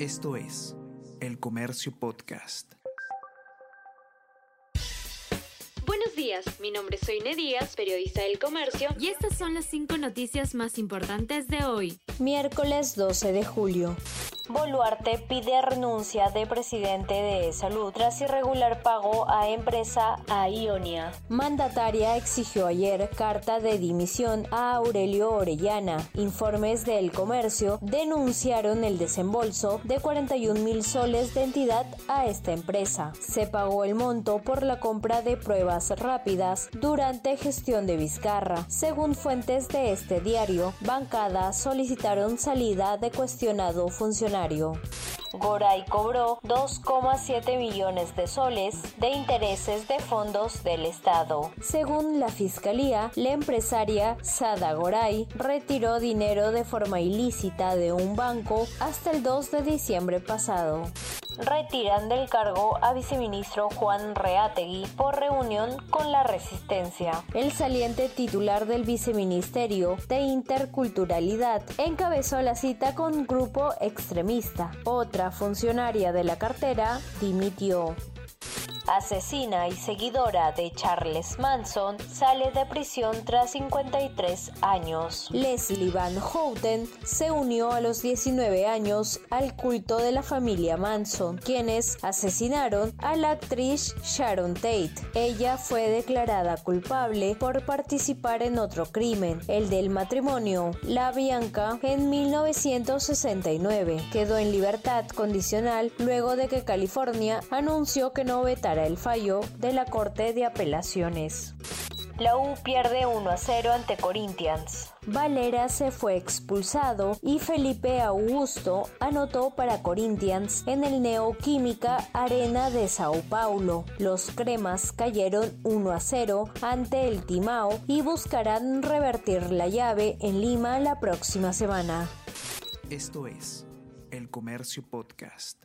Esto es El Comercio Podcast. Buenos días, mi nombre es Soine Díaz, periodista del Comercio, y estas son las cinco noticias más importantes de hoy. Miércoles 12 de julio. Boluarte pide renuncia de presidente de Salud tras irregular pago a empresa a Ionia. Mandataria exigió ayer carta de dimisión a Aurelio Orellana. Informes del comercio denunciaron el desembolso de 41 mil soles de entidad a esta empresa. Se pagó el monto por la compra de pruebas rápidas durante gestión de Vizcarra. Según fuentes de este diario, bancadas solicitaron salida de cuestionado funcionario Goray cobró 2,7 millones de soles de intereses de fondos del Estado. Según la Fiscalía, la empresaria Sada Goray retiró dinero de forma ilícita de un banco hasta el 2 de diciembre pasado retiran del cargo a viceministro Juan Reategui por reunión con la resistencia. El saliente titular del viceministerio de Interculturalidad encabezó la cita con grupo extremista. Otra funcionaria de la cartera dimitió asesina y seguidora de Charles Manson, sale de prisión tras 53 años. Leslie Van Houten se unió a los 19 años al culto de la familia Manson, quienes asesinaron a la actriz Sharon Tate. Ella fue declarada culpable por participar en otro crimen, el del matrimonio, la Bianca, en 1969. Quedó en libertad condicional luego de que California anunció que no vetará el fallo de la Corte de Apelaciones. La U pierde 1 a 0 ante Corinthians. Valera se fue expulsado y Felipe Augusto anotó para Corinthians en el Neoquímica Arena de Sao Paulo. Los cremas cayeron 1 a 0 ante el Timao y buscarán revertir la llave en Lima la próxima semana. Esto es El Comercio Podcast.